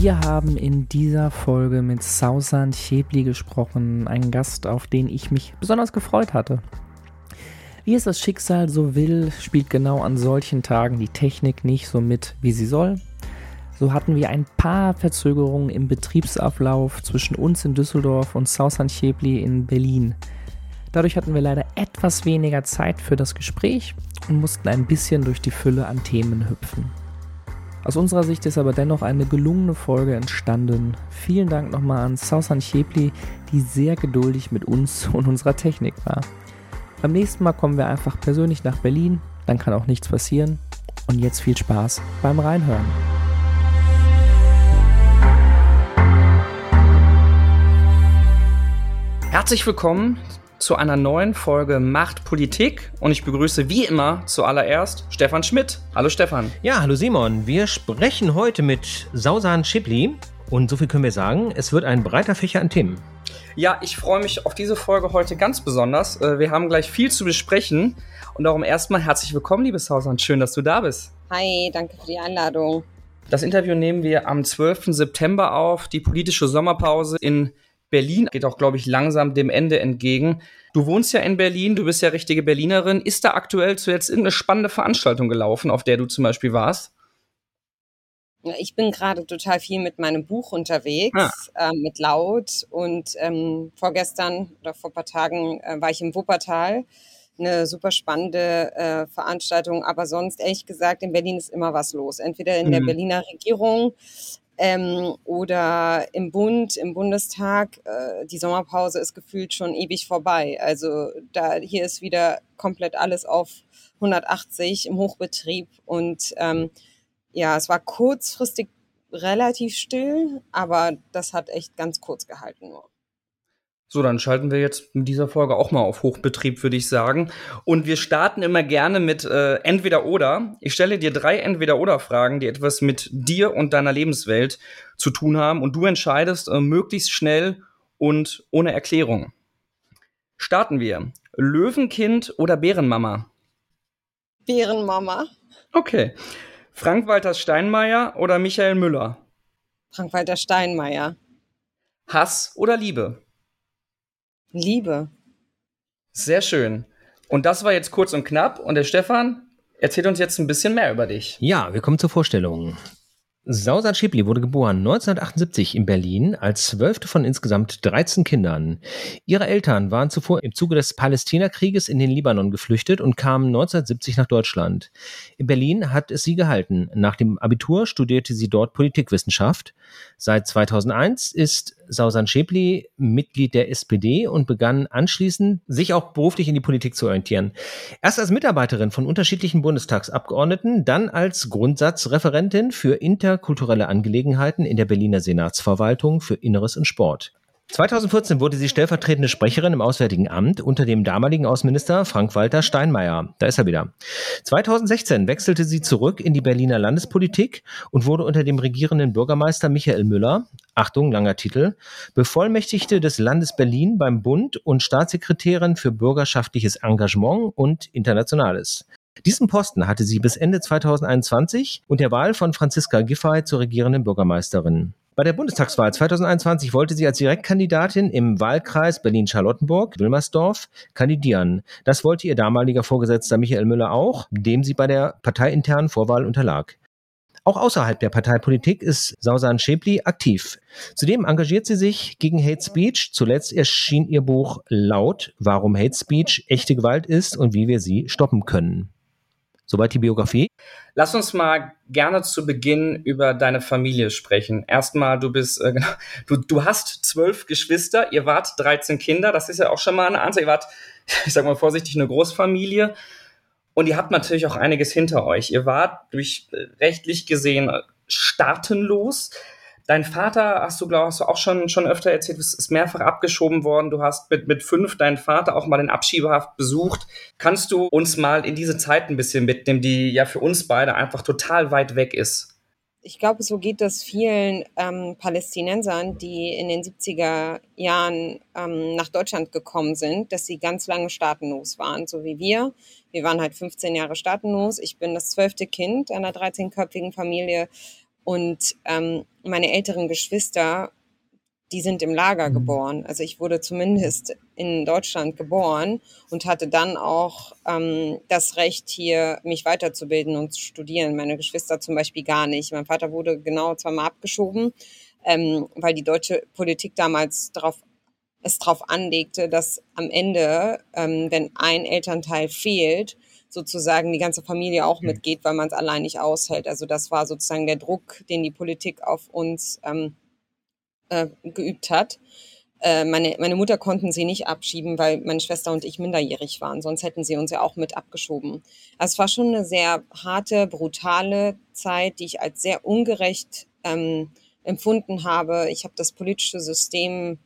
Wir haben in dieser Folge mit Sausan Chebli gesprochen, einen Gast, auf den ich mich besonders gefreut hatte. Wie es das Schicksal so will, spielt genau an solchen Tagen die Technik nicht so mit, wie sie soll. So hatten wir ein paar Verzögerungen im Betriebsablauf zwischen uns in Düsseldorf und Sausan Chebli in Berlin. Dadurch hatten wir leider etwas weniger Zeit für das Gespräch und mussten ein bisschen durch die Fülle an Themen hüpfen. Aus unserer Sicht ist aber dennoch eine gelungene Folge entstanden. Vielen Dank nochmal an Sausan Chepli, die sehr geduldig mit uns und unserer Technik war. Beim nächsten Mal kommen wir einfach persönlich nach Berlin, dann kann auch nichts passieren. Und jetzt viel Spaß beim Reinhören. Herzlich willkommen zu einer neuen Folge Macht Politik und ich begrüße wie immer zuallererst Stefan Schmidt. Hallo Stefan. Ja, hallo Simon. Wir sprechen heute mit Sausan Schipli und so viel können wir sagen, es wird ein breiter Fächer an Themen. Ja, ich freue mich auf diese Folge heute ganz besonders. Äh, wir haben gleich viel zu besprechen und darum erstmal herzlich willkommen, liebes Sausan. Schön, dass du da bist. Hi, danke für die Einladung. Das Interview nehmen wir am 12. September auf, die politische Sommerpause in Berlin geht auch, glaube ich, langsam dem Ende entgegen. Du wohnst ja in Berlin, du bist ja richtige Berlinerin. Ist da aktuell zuletzt irgendeine spannende Veranstaltung gelaufen, auf der du zum Beispiel warst? Ich bin gerade total viel mit meinem Buch unterwegs, ah. äh, mit Laut. Und ähm, vorgestern oder vor ein paar Tagen äh, war ich im Wuppertal. Eine super spannende äh, Veranstaltung. Aber sonst, ehrlich gesagt, in Berlin ist immer was los. Entweder in mhm. der Berliner Regierung ähm, oder im Bund, im Bundestag. Äh, die Sommerpause ist gefühlt schon ewig vorbei. Also da hier ist wieder komplett alles auf 180 im Hochbetrieb und ähm, ja, es war kurzfristig relativ still, aber das hat echt ganz kurz gehalten nur. So, dann schalten wir jetzt in dieser Folge auch mal auf Hochbetrieb, würde ich sagen. Und wir starten immer gerne mit äh, Entweder oder. Ich stelle dir drei Entweder oder Fragen, die etwas mit dir und deiner Lebenswelt zu tun haben. Und du entscheidest äh, möglichst schnell und ohne Erklärung. Starten wir. Löwenkind oder Bärenmama? Bärenmama. Okay. Frank-Walter Steinmeier oder Michael Müller? Frank-Walter Steinmeier. Hass oder Liebe? Liebe. Sehr schön. Und das war jetzt kurz und knapp. Und der Stefan erzählt uns jetzt ein bisschen mehr über dich. Ja, wir kommen zur Vorstellung. Sausan Schibli wurde geboren 1978 in Berlin als zwölfte von insgesamt 13 Kindern. Ihre Eltern waren zuvor im Zuge des Palästinakrieges in den Libanon geflüchtet und kamen 1970 nach Deutschland. In Berlin hat es sie gehalten. Nach dem Abitur studierte sie dort Politikwissenschaft. Seit 2001 ist Sausan Schäbli Mitglied der SPD und begann anschließend, sich auch beruflich in die Politik zu orientieren. Erst als Mitarbeiterin von unterschiedlichen Bundestagsabgeordneten, dann als Grundsatzreferentin für interkulturelle Angelegenheiten in der Berliner Senatsverwaltung für Inneres und Sport. 2014 wurde sie stellvertretende Sprecherin im Auswärtigen Amt unter dem damaligen Außenminister Frank-Walter Steinmeier. Da ist er wieder. 2016 wechselte sie zurück in die Berliner Landespolitik und wurde unter dem regierenden Bürgermeister Michael Müller, Achtung, langer Titel, Bevollmächtigte des Landes Berlin beim Bund und Staatssekretärin für bürgerschaftliches Engagement und Internationales. Diesen Posten hatte sie bis Ende 2021 und der Wahl von Franziska Giffey zur regierenden Bürgermeisterin. Bei der Bundestagswahl 2021 wollte sie als Direktkandidatin im Wahlkreis Berlin-Charlottenburg-Wilmersdorf kandidieren. Das wollte ihr damaliger Vorgesetzter Michael Müller auch, dem sie bei der parteiinternen Vorwahl unterlag. Auch außerhalb der Parteipolitik ist Sausan Schäbli aktiv. Zudem engagiert sie sich gegen Hate Speech. Zuletzt erschien ihr Buch Laut, warum Hate Speech echte Gewalt ist und wie wir sie stoppen können. Soweit die Biografie. Lass uns mal gerne zu Beginn über deine Familie sprechen. Erstmal, du bist, äh, genau, du, du hast zwölf Geschwister, ihr wart 13 Kinder, das ist ja auch schon mal eine Anzahl. Ihr wart, ich sag mal vorsichtig, eine Großfamilie. Und ihr habt natürlich auch einiges hinter euch. Ihr wart durch äh, rechtlich gesehen staatenlos. Dein Vater, hast du, glaube ich, auch schon, schon öfter erzählt, ist mehrfach abgeschoben worden. Du hast mit, mit fünf deinen Vater auch mal in Abschiebehaft besucht. Kannst du uns mal in diese Zeit ein bisschen mitnehmen, die ja für uns beide einfach total weit weg ist? Ich glaube, so geht das vielen ähm, Palästinensern, die in den 70er Jahren ähm, nach Deutschland gekommen sind, dass sie ganz lange staatenlos waren, so wie wir. Wir waren halt 15 Jahre staatenlos. Ich bin das zwölfte Kind einer 13-köpfigen Familie Und ähm, meine älteren Geschwister, die sind im Lager mhm. geboren. Also ich wurde zumindest in Deutschland geboren und hatte dann auch ähm, das Recht, hier mich weiterzubilden und zu studieren. Meine Geschwister zum Beispiel gar nicht. Mein Vater wurde genau zweimal abgeschoben, ähm, weil die deutsche Politik damals darauf es darauf anlegte, dass am Ende, ähm, wenn ein Elternteil fehlt, sozusagen die ganze Familie auch mhm. mitgeht, weil man es allein nicht aushält. Also das war sozusagen der Druck, den die Politik auf uns ähm, äh, geübt hat. Äh, meine, meine Mutter konnten sie nicht abschieben, weil meine Schwester und ich minderjährig waren. Sonst hätten sie uns ja auch mit abgeschoben. Also es war schon eine sehr harte, brutale Zeit, die ich als sehr ungerecht ähm, empfunden habe. Ich habe das politische System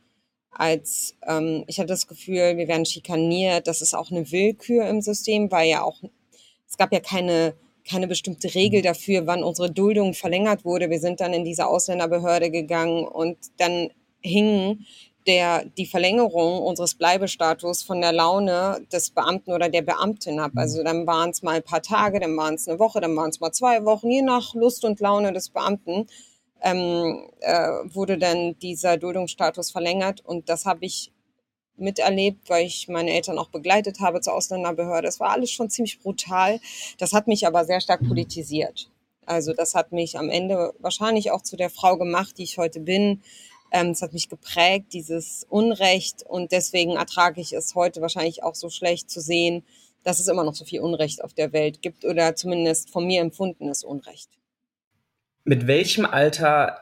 als ähm, ich hatte das Gefühl, wir werden schikaniert. Das ist auch eine Willkür im System, weil ja auch es gab ja keine keine bestimmte Regel mhm. dafür, wann unsere Duldung verlängert wurde. Wir sind dann in diese Ausländerbehörde gegangen und dann hing der, die Verlängerung unseres Bleibestatus von der Laune des Beamten oder der Beamtin ab. Also mhm. dann waren es mal ein paar Tage, dann waren es eine Woche, dann waren es mal zwei Wochen, je nach Lust und Laune des Beamten ähm, äh, wurde dann dieser Duldungsstatus verlängert. Und das habe ich miterlebt, weil ich meine Eltern auch begleitet habe zur Ausländerbehörde. Es war alles schon ziemlich brutal. Das hat mich aber sehr stark politisiert. Also das hat mich am Ende wahrscheinlich auch zu der Frau gemacht, die ich heute bin. Ähm, es hat mich geprägt, dieses Unrecht. Und deswegen ertrage ich es heute wahrscheinlich auch so schlecht zu sehen, dass es immer noch so viel Unrecht auf der Welt gibt oder zumindest von mir empfundenes Unrecht mit welchem Alter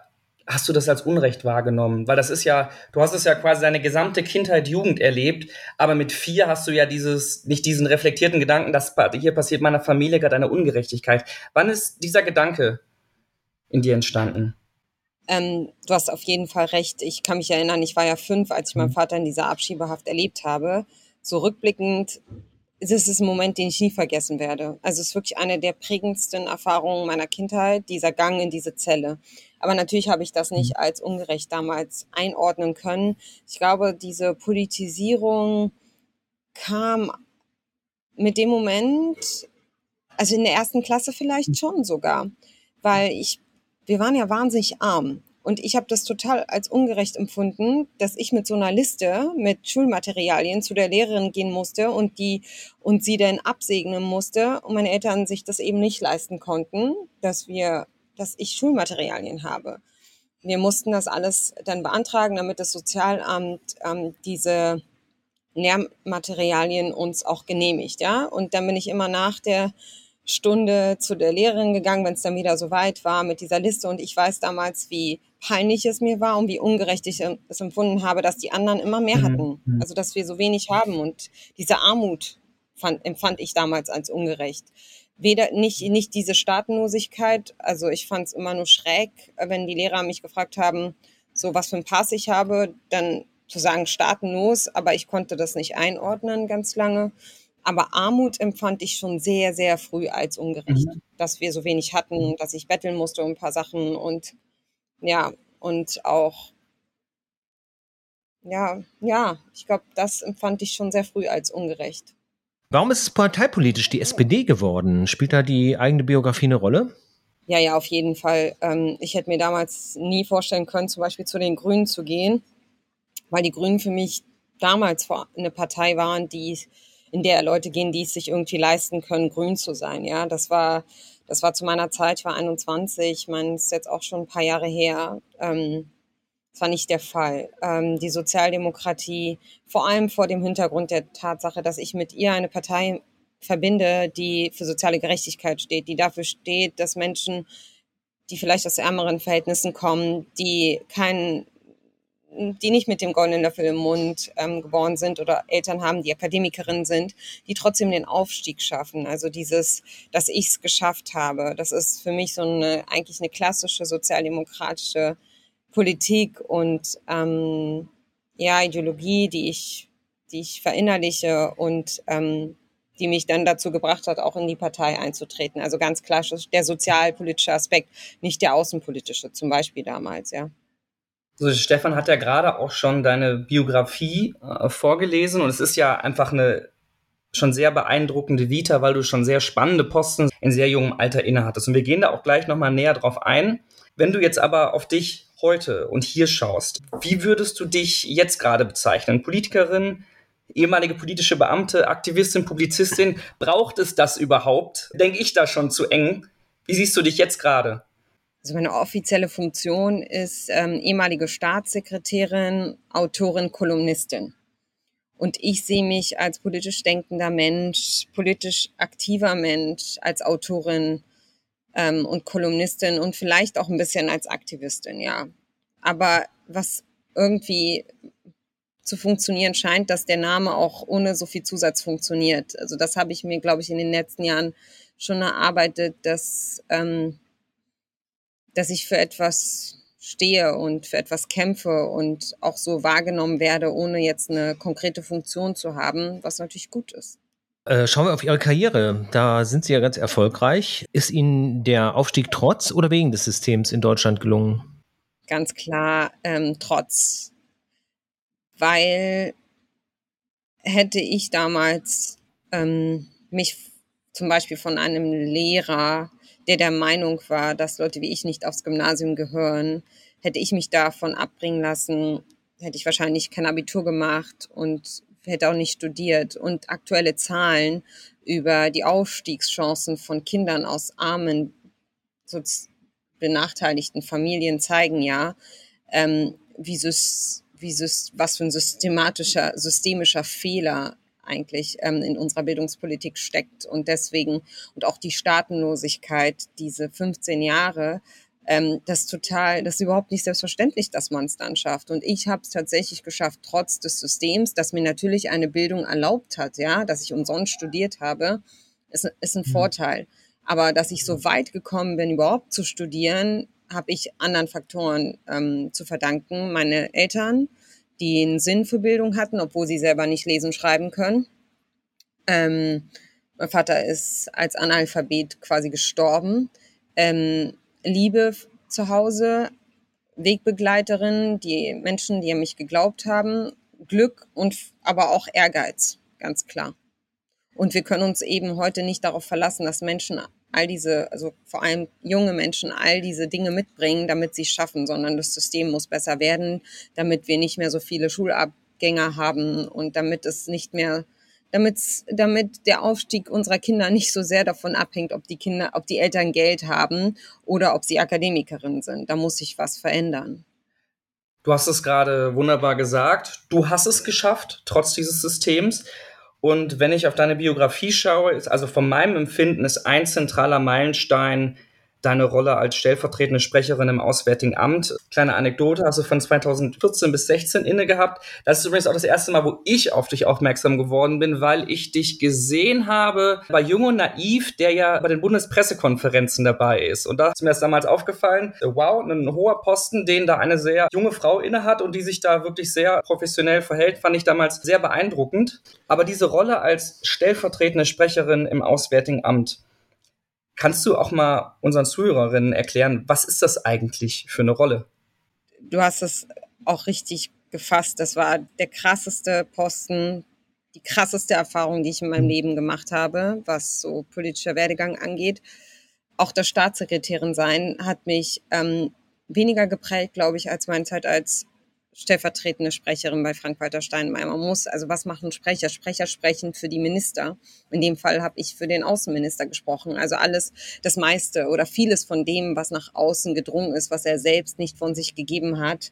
hast du das als Unrecht wahrgenommen? Weil das ist ja, du hast es ja quasi deine gesamte Kindheit, Jugend erlebt, aber mit vier hast du ja dieses, nicht diesen reflektierten Gedanken, dass hier passiert meiner Familie gerade eine Ungerechtigkeit. Wann ist dieser Gedanke in dir entstanden? Ähm, du hast auf jeden Fall recht. Ich kann mich erinnern, ich war ja fünf, als ich meinen mhm. Vater in dieser Abschiebehaft erlebt habe. So rückblickend das ist ein Moment, den ich nie vergessen werde. Also es ist wirklich eine der prägendsten Erfahrungen meiner Kindheit, dieser Gang in diese Zelle. Aber natürlich habe ich das nicht mhm. als ungerecht damals einordnen können. Ich glaube, diese Politisierung kam mit dem Moment, also in der ersten Klasse vielleicht mhm. schon sogar, weil ich, wir waren ja wahnsinnig arm. Und ich habe das total als ungerecht empfunden, dass ich mit so einer Liste mit Schulmaterialien zu der Lehrerin gehen musste und die und sie dann absegnen musste und meine Eltern sich das eben nicht leisten konnten, dass wir, dass ich Schulmaterialien habe. Wir mussten das alles dann beantragen, damit das Sozialamt ähm, diese Lehrmaterialien uns auch genehmigt, ja. Und dann bin ich immer nach der Stunde zu der Lehrerin gegangen, wenn es dann wieder so weit war mit dieser Liste. Und ich weiß damals, wie peinlich es mir war und wie ungerecht ich es empfunden habe, dass die anderen immer mehr mhm, hatten. Mhm. Also dass wir so wenig haben. Und diese Armut fand, empfand ich damals als ungerecht. Weder nicht, nicht diese Staatenlosigkeit, also ich fand es immer nur schräg, wenn die Lehrer mich gefragt haben, so was für ein Pass ich habe, dann zu sagen staatenlos, aber ich konnte das nicht einordnen ganz lange. Aber Armut empfand ich schon sehr, sehr früh als ungerecht, mhm. dass wir so wenig hatten, dass ich betteln musste um ein paar Sachen und ja, und auch, ja, ja, ich glaube, das empfand ich schon sehr früh als ungerecht. Warum ist es parteipolitisch die SPD geworden? Spielt da die eigene Biografie eine Rolle? Ja, ja, auf jeden Fall. Ähm, ich hätte mir damals nie vorstellen können, zum Beispiel zu den Grünen zu gehen, weil die Grünen für mich damals eine Partei waren, die in der Leute gehen, die es sich irgendwie leisten können, grün zu sein. Ja, das war, das war zu meiner Zeit, ich war 21, ich meine, es ist jetzt auch schon ein paar Jahre her. Ähm, das war nicht der Fall. Ähm, die Sozialdemokratie, vor allem vor dem Hintergrund der Tatsache, dass ich mit ihr eine Partei verbinde, die für soziale Gerechtigkeit steht, die dafür steht, dass Menschen, die vielleicht aus ärmeren Verhältnissen kommen, die keinen die nicht mit dem goldenen Löffel im Mund ähm, geboren sind oder Eltern haben, die Akademikerinnen sind, die trotzdem den Aufstieg schaffen. Also dieses, dass ich es geschafft habe, das ist für mich so eine eigentlich eine klassische sozialdemokratische Politik und ähm, ja Ideologie, die ich, die ich verinnerliche und ähm, die mich dann dazu gebracht hat, auch in die Partei einzutreten. Also ganz klassisch der sozialpolitische Aspekt, nicht der außenpolitische, zum Beispiel damals, ja. Also Stefan hat ja gerade auch schon deine Biografie äh, vorgelesen und es ist ja einfach eine schon sehr beeindruckende Vita, weil du schon sehr spannende Posten in sehr jungem Alter innehattest. Und wir gehen da auch gleich nochmal näher drauf ein. Wenn du jetzt aber auf dich heute und hier schaust, wie würdest du dich jetzt gerade bezeichnen? Politikerin, ehemalige politische Beamte, Aktivistin, Publizistin, braucht es das überhaupt? Denke ich da schon zu eng? Wie siehst du dich jetzt gerade? Also meine offizielle Funktion ist ähm, ehemalige Staatssekretärin, Autorin, Kolumnistin. Und ich sehe mich als politisch denkender Mensch, politisch aktiver Mensch, als Autorin ähm, und Kolumnistin und vielleicht auch ein bisschen als Aktivistin, ja. Aber was irgendwie zu funktionieren scheint, dass der Name auch ohne so viel Zusatz funktioniert. Also das habe ich mir, glaube ich, in den letzten Jahren schon erarbeitet, dass, ähm, dass ich für etwas stehe und für etwas kämpfe und auch so wahrgenommen werde, ohne jetzt eine konkrete Funktion zu haben, was natürlich gut ist. Äh, schauen wir auf Ihre Karriere. Da sind Sie ja ganz erfolgreich. Ist Ihnen der Aufstieg trotz oder wegen des Systems in Deutschland gelungen? Ganz klar ähm, trotz weil hätte ich damals ähm, mich zum Beispiel von einem Lehrer, der der Meinung war, dass Leute wie ich nicht aufs Gymnasium gehören, hätte ich mich davon abbringen lassen, hätte ich wahrscheinlich kein Abitur gemacht und hätte auch nicht studiert. Und aktuelle Zahlen über die Aufstiegschancen von Kindern aus armen, benachteiligten Familien zeigen ja, ähm, wie, wie, was für ein systematischer, systemischer Fehler eigentlich ähm, in unserer Bildungspolitik steckt. Und deswegen, und auch die Staatenlosigkeit, diese 15 Jahre, ähm, das total, das ist überhaupt nicht selbstverständlich, dass man es dann schafft. Und ich habe es tatsächlich geschafft, trotz des Systems, das mir natürlich eine Bildung erlaubt hat, ja, dass ich umsonst studiert habe, ist, ist ein mhm. Vorteil. Aber dass ich so weit gekommen bin, überhaupt zu studieren, habe ich anderen Faktoren ähm, zu verdanken. Meine Eltern, die einen Sinn für Bildung hatten, obwohl sie selber nicht lesen schreiben können. Ähm, mein Vater ist als Analphabet quasi gestorben. Ähm, Liebe zu Hause, Wegbegleiterin, die Menschen, die an mich geglaubt haben, Glück und aber auch Ehrgeiz, ganz klar. Und wir können uns eben heute nicht darauf verlassen, dass Menschen all diese, also vor allem junge Menschen, all diese Dinge mitbringen, damit sie es schaffen, sondern das System muss besser werden, damit wir nicht mehr so viele Schulabgänger haben und damit es nicht mehr, damit, der Aufstieg unserer Kinder nicht so sehr davon abhängt, ob die Kinder, ob die Eltern Geld haben oder ob sie Akademikerinnen sind. Da muss sich was verändern. Du hast es gerade wunderbar gesagt. Du hast es geschafft, trotz dieses Systems. Und wenn ich auf deine Biografie schaue, ist also von meinem Empfinden ist ein zentraler Meilenstein deine Rolle als stellvertretende Sprecherin im Auswärtigen Amt. Kleine Anekdote, hast du von 2014 bis 16 inne gehabt. Das ist übrigens auch das erste Mal, wo ich auf dich aufmerksam geworden bin, weil ich dich gesehen habe bei Jung und Naiv, der ja bei den Bundespressekonferenzen dabei ist. Und da ist mir das damals aufgefallen, wow, ein hoher Posten, den da eine sehr junge Frau inne hat und die sich da wirklich sehr professionell verhält, fand ich damals sehr beeindruckend. Aber diese Rolle als stellvertretende Sprecherin im Auswärtigen Amt, Kannst du auch mal unseren Zuhörerinnen erklären, was ist das eigentlich für eine Rolle? Du hast es auch richtig gefasst. Das war der krasseste Posten, die krasseste Erfahrung, die ich in meinem mhm. Leben gemacht habe, was so politischer Werdegang angeht. Auch das Staatssekretärin sein hat mich ähm, weniger geprägt, glaube ich, als meine Zeit als stellvertretende Sprecherin bei Frank-Walter Steinmeier. Man muss, also was machen Sprecher? Sprecher sprechen für die Minister. In dem Fall habe ich für den Außenminister gesprochen. Also alles, das meiste oder vieles von dem, was nach außen gedrungen ist, was er selbst nicht von sich gegeben hat,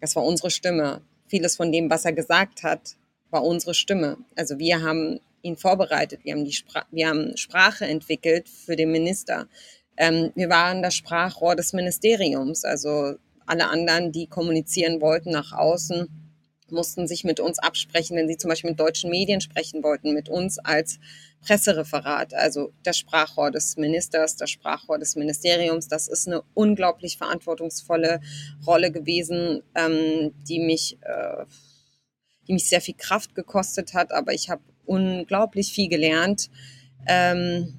das war unsere Stimme. Vieles von dem, was er gesagt hat, war unsere Stimme. Also wir haben ihn vorbereitet, wir haben, die Spra wir haben Sprache entwickelt für den Minister. Ähm, wir waren das Sprachrohr des Ministeriums. Also alle anderen, die kommunizieren wollten nach außen, mussten sich mit uns absprechen, wenn sie zum Beispiel mit deutschen Medien sprechen wollten, mit uns als Pressereferat, also das Sprachrohr des Ministers, das Sprachrohr des Ministeriums. Das ist eine unglaublich verantwortungsvolle Rolle gewesen, ähm, die mich, äh, die mich sehr viel Kraft gekostet hat, aber ich habe unglaublich viel gelernt. Ähm,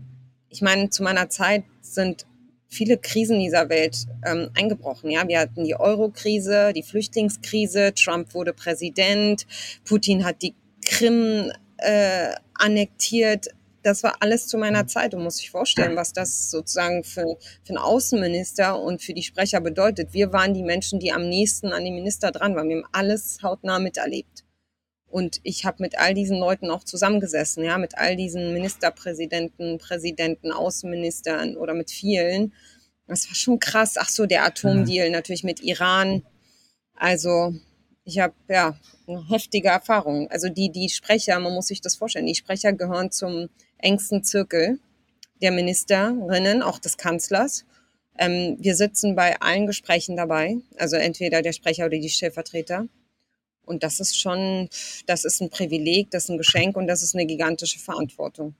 ich meine, zu meiner Zeit sind viele Krisen dieser Welt ähm, eingebrochen. Ja, wir hatten die Euro-Krise, die Flüchtlingskrise, Trump wurde Präsident, Putin hat die Krim äh, annektiert. das war alles zu meiner Zeit. Du musst dich vorstellen, was das sozusagen für, für einen Außenminister und für die Sprecher bedeutet. Wir waren die Menschen, die am nächsten an den Minister dran waren. Wir haben alles hautnah miterlebt. Und ich habe mit all diesen Leuten auch zusammengesessen, ja, mit all diesen Ministerpräsidenten, Präsidenten, Außenministern oder mit vielen. Das war schon krass. Ach so, der Atomdeal mhm. natürlich mit Iran. Also ich habe ja eine heftige Erfahrung. Also die, die Sprecher, man muss sich das vorstellen, die Sprecher gehören zum engsten Zirkel der Ministerinnen, auch des Kanzlers. Ähm, wir sitzen bei allen Gesprächen dabei, also entweder der Sprecher oder die Stellvertreter. Und das ist schon, das ist ein Privileg, das ist ein Geschenk und das ist eine gigantische Verantwortung.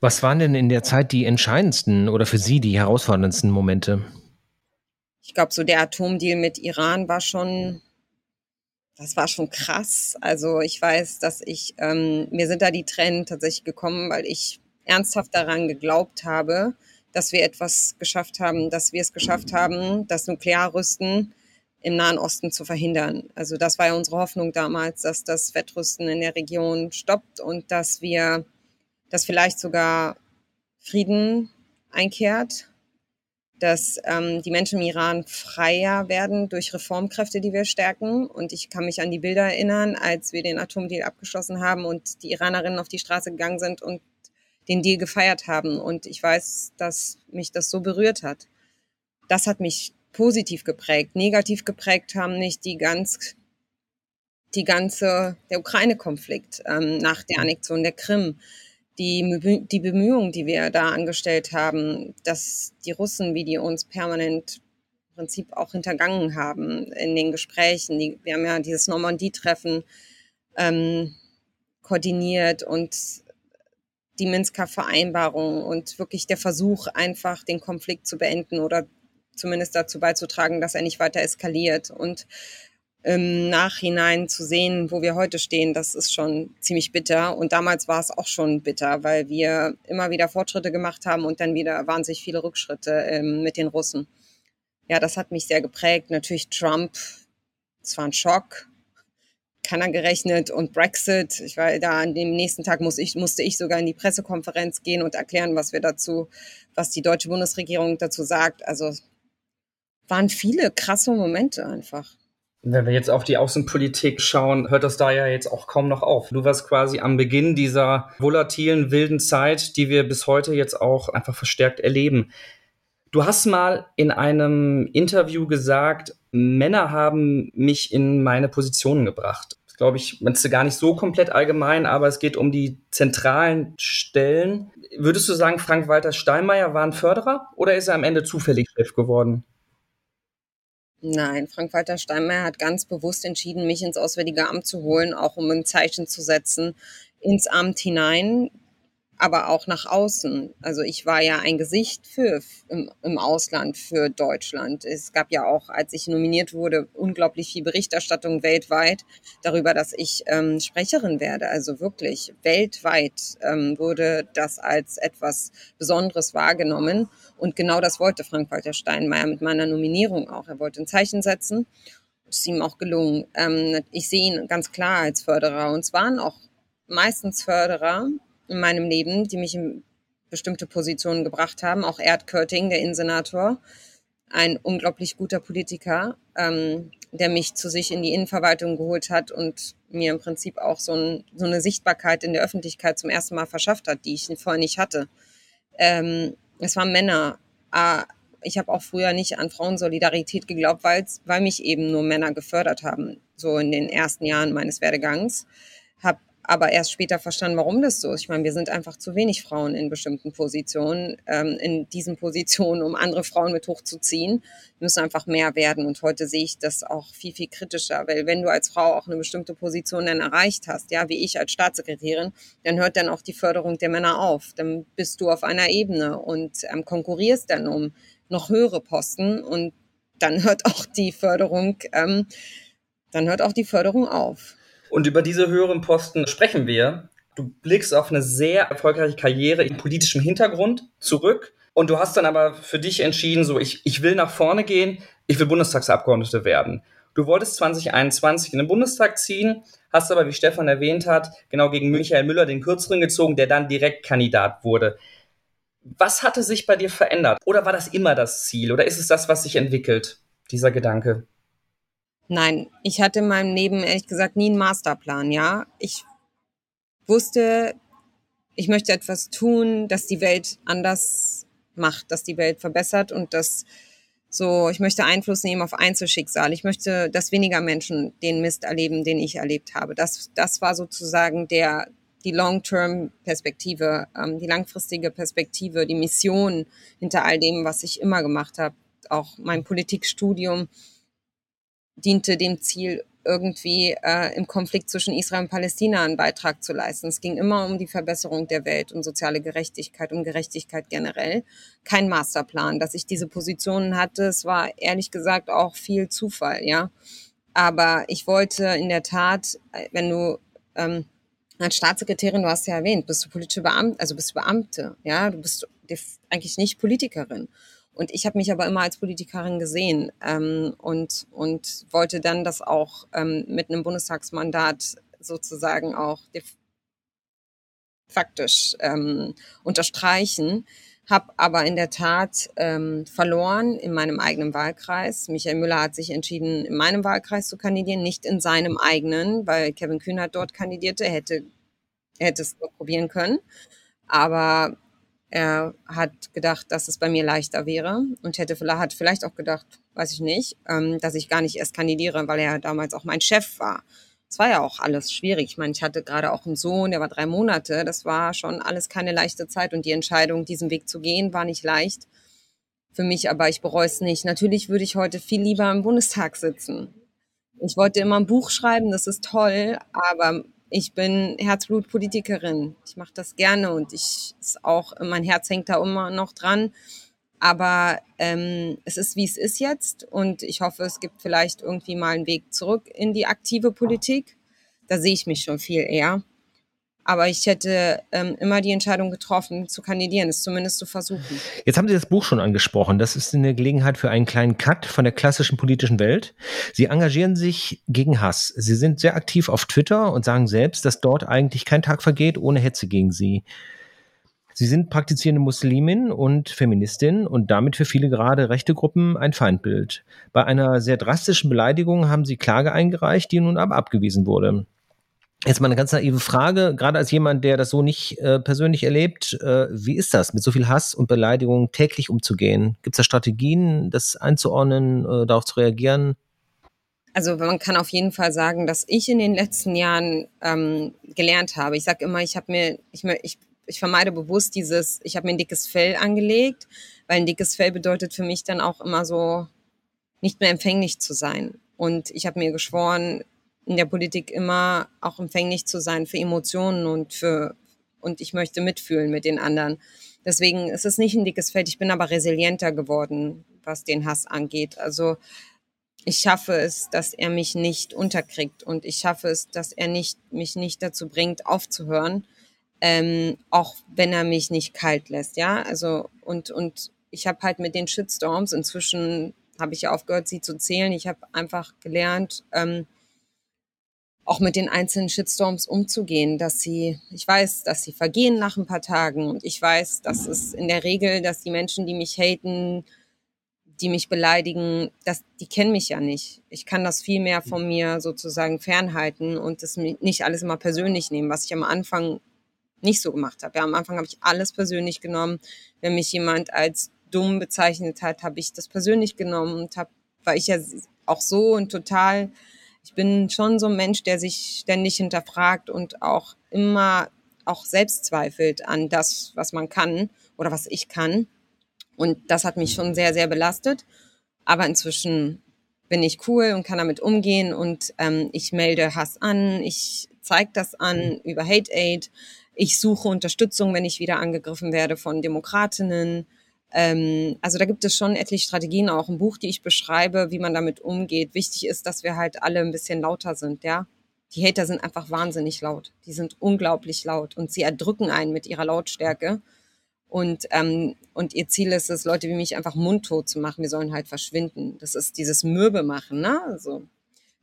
Was waren denn in der Zeit die entscheidendsten oder für Sie die herausforderndsten Momente? Ich glaube, so der Atomdeal mit Iran war schon das war schon krass. Also ich weiß, dass ich, ähm, mir sind da die Tränen tatsächlich gekommen, weil ich ernsthaft daran geglaubt habe, dass wir etwas geschafft haben, dass wir es geschafft haben, das Nuklearrüsten im Nahen Osten zu verhindern. Also das war ja unsere Hoffnung damals, dass das Wettrüsten in der Region stoppt und dass wir, dass vielleicht sogar Frieden einkehrt dass ähm, die Menschen im Iran freier werden durch Reformkräfte, die wir stärken. Und ich kann mich an die Bilder erinnern, als wir den Atomdeal abgeschlossen haben und die Iranerinnen auf die Straße gegangen sind und den Deal gefeiert haben. Und ich weiß, dass mich das so berührt hat. Das hat mich positiv geprägt. Negativ geprägt haben nicht die ganz die ganze der Ukraine-Konflikt ähm, nach der Annexion der Krim die, die Bemühungen, die wir da angestellt haben, dass die Russen, wie die uns permanent im Prinzip auch hintergangen haben in den Gesprächen. Die, wir haben ja dieses Normandie-Treffen ähm, koordiniert und die Minsker Vereinbarung und wirklich der Versuch, einfach den Konflikt zu beenden oder zumindest dazu beizutragen, dass er nicht weiter eskaliert. Und im Nachhinein zu sehen, wo wir heute stehen, das ist schon ziemlich bitter. Und damals war es auch schon bitter, weil wir immer wieder Fortschritte gemacht haben und dann wieder wahnsinnig viele Rückschritte ähm, mit den Russen. Ja, das hat mich sehr geprägt. Natürlich Trump, es war ein Schock. Keiner gerechnet und Brexit. Ich war da an dem nächsten Tag muss ich, musste ich sogar in die Pressekonferenz gehen und erklären, was wir dazu, was die deutsche Bundesregierung dazu sagt. Also waren viele krasse Momente einfach. Wenn wir jetzt auf die Außenpolitik schauen, hört das da ja jetzt auch kaum noch auf. Du warst quasi am Beginn dieser volatilen, wilden Zeit, die wir bis heute jetzt auch einfach verstärkt erleben. Du hast mal in einem Interview gesagt, Männer haben mich in meine Positionen gebracht. Das glaube ich, man ist gar nicht so komplett allgemein, aber es geht um die zentralen Stellen. Würdest du sagen, Frank-Walter Steinmeier war ein Förderer oder ist er am Ende zufällig Chef geworden? Nein, Frank-Walter Steinmeier hat ganz bewusst entschieden, mich ins Auswärtige Amt zu holen, auch um ein Zeichen zu setzen ins Amt hinein, aber auch nach außen. Also ich war ja ein Gesicht für im, im, Ausland für Deutschland. Es gab ja auch, als ich nominiert wurde, unglaublich viel Berichterstattung weltweit darüber, dass ich ähm, Sprecherin werde. Also wirklich weltweit ähm, wurde das als etwas Besonderes wahrgenommen. Und genau das wollte Frank-Walter Steinmeier mit meiner Nominierung auch. Er wollte ein Zeichen setzen. Das ist ihm auch gelungen. Ähm, ich sehe ihn ganz klar als Förderer. Und es waren auch meistens Förderer, in meinem Leben, die mich in bestimmte Positionen gebracht haben. Auch Erd Körting, der Innensenator, ein unglaublich guter Politiker, ähm, der mich zu sich in die Innenverwaltung geholt hat und mir im Prinzip auch so, ein, so eine Sichtbarkeit in der Öffentlichkeit zum ersten Mal verschafft hat, die ich vorher nicht hatte. Ähm, es waren Männer. Äh, ich habe auch früher nicht an Frauensolidarität geglaubt, weil mich eben nur Männer gefördert haben, so in den ersten Jahren meines Werdegangs. Aber erst später verstanden, warum das so ist. Ich meine, wir sind einfach zu wenig Frauen in bestimmten Positionen, ähm, in diesen Positionen, um andere Frauen mit hochzuziehen. Wir müssen einfach mehr werden. Und heute sehe ich das auch viel, viel kritischer, weil wenn du als Frau auch eine bestimmte Position dann erreicht hast, ja, wie ich als Staatssekretärin, dann hört dann auch die Förderung der Männer auf. Dann bist du auf einer Ebene und ähm, konkurrierst dann um noch höhere Posten und dann hört auch die Förderung, ähm, dann hört auch die Förderung auf. Und über diese höheren Posten sprechen wir. Du blickst auf eine sehr erfolgreiche Karriere in politischem Hintergrund zurück. Und du hast dann aber für dich entschieden, so ich, ich will nach vorne gehen, ich will Bundestagsabgeordnete werden. Du wolltest 2021 in den Bundestag ziehen, hast aber, wie Stefan erwähnt hat, genau gegen Michael Müller den Kürzeren gezogen, der dann direkt Kandidat wurde. Was hatte sich bei dir verändert? Oder war das immer das Ziel? Oder ist es das, was sich entwickelt, dieser Gedanke? Nein, ich hatte in meinem Leben ehrlich gesagt nie einen Masterplan, ja. Ich wusste, ich möchte etwas tun, das die Welt anders macht, das die Welt verbessert und das so, ich möchte Einfluss nehmen auf Einzelschicksal. Ich möchte, dass weniger Menschen den Mist erleben, den ich erlebt habe. Das, das war sozusagen der, die Long-Term-Perspektive, ähm, die langfristige Perspektive, die Mission hinter all dem, was ich immer gemacht habe. Auch mein Politikstudium diente dem Ziel, irgendwie äh, im Konflikt zwischen Israel und Palästina einen Beitrag zu leisten. Es ging immer um die Verbesserung der Welt, um soziale Gerechtigkeit, um Gerechtigkeit generell. Kein Masterplan, dass ich diese Positionen hatte. Es war ehrlich gesagt auch viel Zufall, ja. Aber ich wollte in der Tat, äh, wenn du ähm, als Staatssekretärin, du hast ja erwähnt, bist du politische Beamte, also bist du Beamte, ja, du bist eigentlich nicht Politikerin. Und ich habe mich aber immer als Politikerin gesehen ähm, und, und wollte dann das auch ähm, mit einem Bundestagsmandat sozusagen auch faktisch ähm, unterstreichen. Habe aber in der Tat ähm, verloren in meinem eigenen Wahlkreis. Michael Müller hat sich entschieden, in meinem Wahlkreis zu kandidieren, nicht in seinem eigenen, weil Kevin Kühnert dort kandidierte. Er hätte, er hätte es probieren können. Aber er hat gedacht, dass es bei mir leichter wäre und hätte hat vielleicht auch gedacht, weiß ich nicht, ähm, dass ich gar nicht erst kandidiere, weil er damals auch mein Chef war. Es war ja auch alles schwierig. Ich meine, ich hatte gerade auch einen Sohn, der war drei Monate. Das war schon alles keine leichte Zeit und die Entscheidung, diesen Weg zu gehen, war nicht leicht für mich, aber ich bereue es nicht. Natürlich würde ich heute viel lieber im Bundestag sitzen. Ich wollte immer ein Buch schreiben, das ist toll, aber ich bin Herzblutpolitikerin. Ich mache das gerne und ich ist auch mein Herz hängt da immer noch dran. Aber ähm, es ist wie es ist jetzt und ich hoffe, es gibt vielleicht irgendwie mal einen Weg zurück in die aktive Politik. Da sehe ich mich schon viel eher. Aber ich hätte ähm, immer die Entscheidung getroffen, zu kandidieren, es zumindest zu versuchen. Jetzt haben Sie das Buch schon angesprochen. Das ist eine Gelegenheit für einen kleinen Cut von der klassischen politischen Welt. Sie engagieren sich gegen Hass. Sie sind sehr aktiv auf Twitter und sagen selbst, dass dort eigentlich kein Tag vergeht ohne Hetze gegen Sie. Sie sind praktizierende Muslimin und Feministin und damit für viele gerade rechte Gruppen ein Feindbild. Bei einer sehr drastischen Beleidigung haben Sie Klage eingereicht, die nun aber abgewiesen wurde. Jetzt mal eine ganz naive Frage, gerade als jemand, der das so nicht äh, persönlich erlebt, äh, wie ist das, mit so viel Hass und Beleidigung täglich umzugehen? Gibt es da Strategien, das einzuordnen, äh, darauf zu reagieren? Also man kann auf jeden Fall sagen, dass ich in den letzten Jahren ähm, gelernt habe. Ich sage immer, ich habe mir, ich, ich, ich vermeide bewusst dieses, ich habe mir ein dickes Fell angelegt, weil ein dickes Fell bedeutet für mich dann auch immer so, nicht mehr empfänglich zu sein. Und ich habe mir geschworen, in der Politik immer auch empfänglich zu sein für Emotionen und für und ich möchte mitfühlen mit den anderen. Deswegen ist es nicht ein dickes Feld. Ich bin aber resilienter geworden, was den Hass angeht. Also ich schaffe es, dass er mich nicht unterkriegt und ich schaffe es, dass er nicht, mich nicht dazu bringt, aufzuhören, ähm, auch wenn er mich nicht kalt lässt. Ja, also und und ich habe halt mit den Shitstorms inzwischen habe ich aufgehört, sie zu zählen. Ich habe einfach gelernt, ähm, auch mit den einzelnen Shitstorms umzugehen, dass sie, ich weiß, dass sie vergehen nach ein paar Tagen und ich weiß, dass es in der Regel, dass die Menschen, die mich haten, die mich beleidigen, dass die kennen mich ja nicht. Ich kann das viel mehr von mir sozusagen fernhalten und das nicht alles immer persönlich nehmen, was ich am Anfang nicht so gemacht habe. Ja, am Anfang habe ich alles persönlich genommen. Wenn mich jemand als dumm bezeichnet hat, habe ich das persönlich genommen und habe, weil ich ja auch so und total ich bin schon so ein Mensch, der sich ständig hinterfragt und auch immer auch selbst zweifelt an das, was man kann oder was ich kann. Und das hat mich schon sehr, sehr belastet. Aber inzwischen bin ich cool und kann damit umgehen und ähm, ich melde Hass an, ich zeige das an über Hate Aid, ich suche Unterstützung, wenn ich wieder angegriffen werde von Demokratinnen. Ähm, also da gibt es schon etliche Strategien, auch im Buch, die ich beschreibe, wie man damit umgeht. Wichtig ist, dass wir halt alle ein bisschen lauter sind, ja. Die Hater sind einfach wahnsinnig laut. Die sind unglaublich laut und sie erdrücken einen mit ihrer Lautstärke. Und, ähm, und ihr Ziel ist es, Leute wie mich einfach mundtot zu machen. Wir sollen halt verschwinden. Das ist dieses Mürbe machen, ne? Also,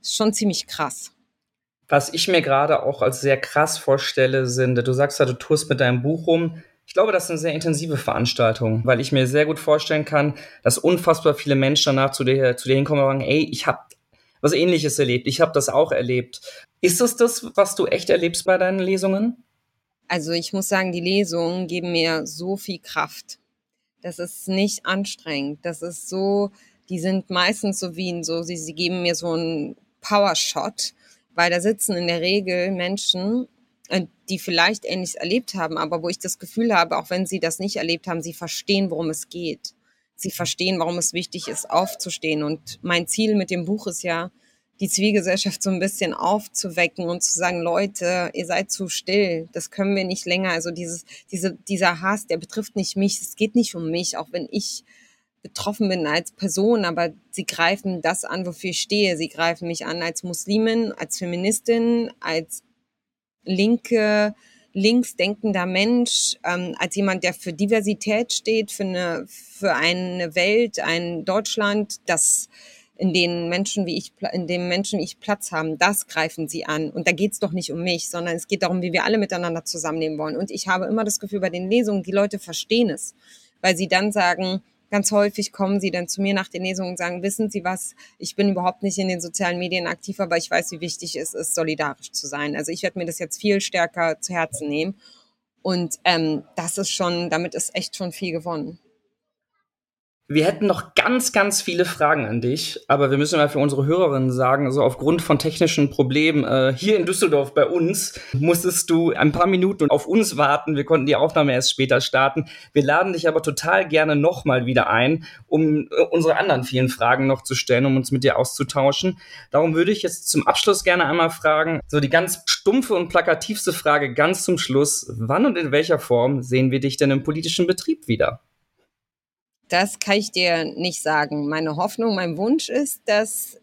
ist schon ziemlich krass. Was ich mir gerade auch als sehr krass vorstelle, sind, du sagst ja, du tust mit deinem Buch rum. Ich glaube, das ist eine sehr intensive Veranstaltung, weil ich mir sehr gut vorstellen kann, dass unfassbar viele Menschen danach zu dir, zu dir hinkommen und sagen, ey, ich habe was ähnliches erlebt, ich habe das auch erlebt. Ist es das, was du echt erlebst bei deinen Lesungen? Also ich muss sagen, die Lesungen geben mir so viel Kraft. Das ist nicht anstrengend. Das ist so, die sind meistens so wie in so, sie, sie geben mir so einen Powershot, weil da sitzen in der Regel Menschen, die vielleicht ähnliches erlebt haben, aber wo ich das Gefühl habe, auch wenn sie das nicht erlebt haben, sie verstehen, worum es geht. Sie verstehen, warum es wichtig ist, aufzustehen. Und mein Ziel mit dem Buch ist ja, die Zivilgesellschaft so ein bisschen aufzuwecken und zu sagen, Leute, ihr seid zu still, das können wir nicht länger. Also dieses, diese, dieser Hass, der betrifft nicht mich, es geht nicht um mich, auch wenn ich betroffen bin als Person, aber sie greifen das an, wofür ich stehe. Sie greifen mich an als Muslimin, als Feministin, als linke, linksdenkender Mensch, ähm, als jemand, der für Diversität steht, für eine, für eine Welt, ein Deutschland, das in denen Menschen wie ich, in dem Menschen wie ich Platz haben, das greifen sie an. Und da geht's doch nicht um mich, sondern es geht darum, wie wir alle miteinander zusammennehmen wollen. Und ich habe immer das Gefühl bei den Lesungen, die Leute verstehen es, weil sie dann sagen, ganz häufig kommen sie dann zu mir nach den Lesungen und sagen, wissen Sie was, ich bin überhaupt nicht in den sozialen Medien aktiv, aber ich weiß, wie wichtig es ist, solidarisch zu sein. Also ich werde mir das jetzt viel stärker zu Herzen nehmen. Und ähm, das ist schon, damit ist echt schon viel gewonnen. Wir hätten noch ganz, ganz viele Fragen an dich, aber wir müssen mal für unsere Hörerinnen sagen, also aufgrund von technischen Problemen äh, hier in Düsseldorf bei uns musstest du ein paar Minuten auf uns warten. Wir konnten die Aufnahme erst später starten. Wir laden dich aber total gerne nochmal wieder ein, um äh, unsere anderen vielen Fragen noch zu stellen, um uns mit dir auszutauschen. Darum würde ich jetzt zum Abschluss gerne einmal fragen, so die ganz stumpfe und plakativste Frage ganz zum Schluss. Wann und in welcher Form sehen wir dich denn im politischen Betrieb wieder? Das kann ich dir nicht sagen. Meine Hoffnung, mein Wunsch ist, dass,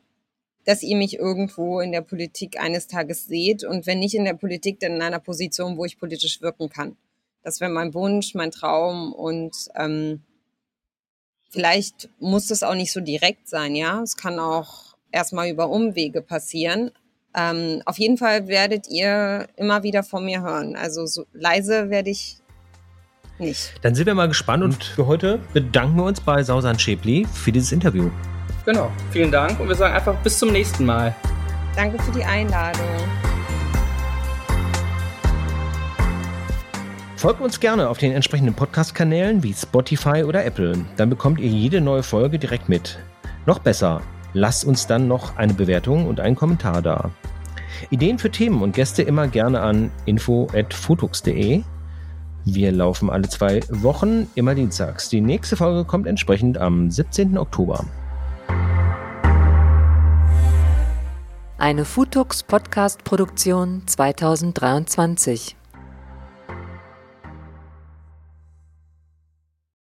dass ihr mich irgendwo in der Politik eines Tages seht und wenn nicht in der Politik, dann in einer Position, wo ich politisch wirken kann. Das wäre mein Wunsch, mein Traum und ähm, vielleicht muss es auch nicht so direkt sein, ja. Es kann auch erstmal über Umwege passieren. Ähm, auf jeden Fall werdet ihr immer wieder von mir hören. Also so leise werde ich nicht. Dann sind wir mal gespannt und für heute bedanken wir uns bei Sausan Schäbli für dieses Interview. Genau, vielen Dank und wir sagen einfach bis zum nächsten Mal. Danke für die Einladung. Folgt uns gerne auf den entsprechenden Podcast-Kanälen wie Spotify oder Apple. Dann bekommt ihr jede neue Folge direkt mit. Noch besser, lasst uns dann noch eine Bewertung und einen Kommentar da. Ideen für Themen und Gäste immer gerne an info.futux.de wir laufen alle zwei Wochen, immer dienstags. Die nächste Folge kommt entsprechend am 17. Oktober. Eine Futux Podcast Produktion 2023.